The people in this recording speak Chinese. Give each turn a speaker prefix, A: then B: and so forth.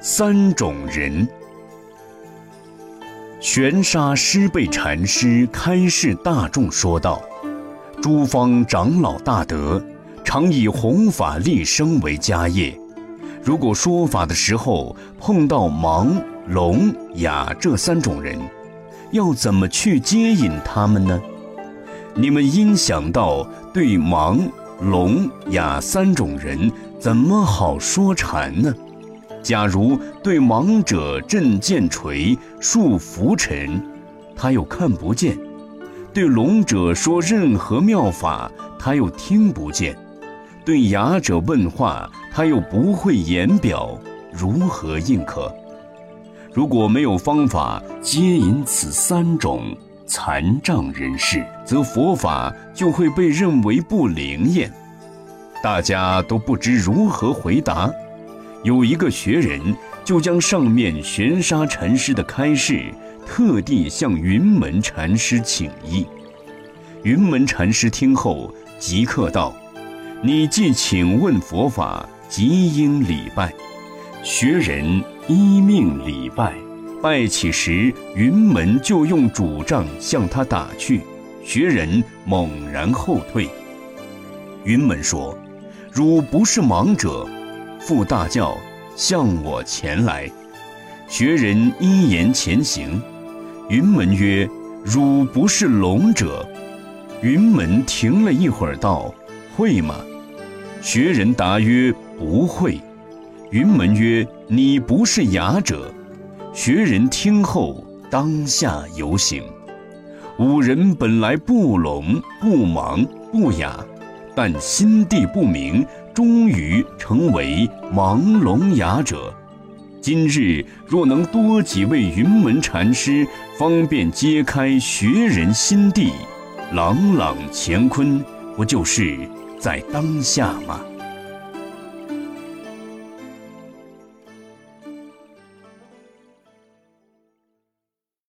A: 三种人。玄沙师备禅师开示大众说道：“诸方长老大德，常以弘法利生为家业。如果说法的时候碰到盲、聋、哑这三种人，要怎么去接引他们呢？你们应想到对盲、聋、哑三种人怎么好说禅呢？”假如对盲者振剑锤、束拂尘，他又看不见；对聋者说任何妙法，他又听不见；对哑者问话，他又不会言表，如何应可？如果没有方法接引此三种残障人士，则佛法就会被认为不灵验，大家都不知如何回答。有一个学人就将上面玄沙禅师的开示，特地向云门禅师请意。云门禅师听后即刻道：“你既请问佛法，即应礼拜。”学人依命礼拜，拜起时，云门就用拄杖向他打去，学人猛然后退。云门说：“汝不是盲者。”复大叫：“向我前来！”学人依言前行。云门曰：“汝不是聋者。”云门停了一会儿，道：“会吗？”学人答曰：“不会。”云门曰：“你不是哑者。”学人听后，当下游行。五人本来不聋不盲不哑，但心地不明。终于成为盲聋哑者。今日若能多几位云门禅师，方便揭开学人心地，朗朗乾坤，不就是在当下吗？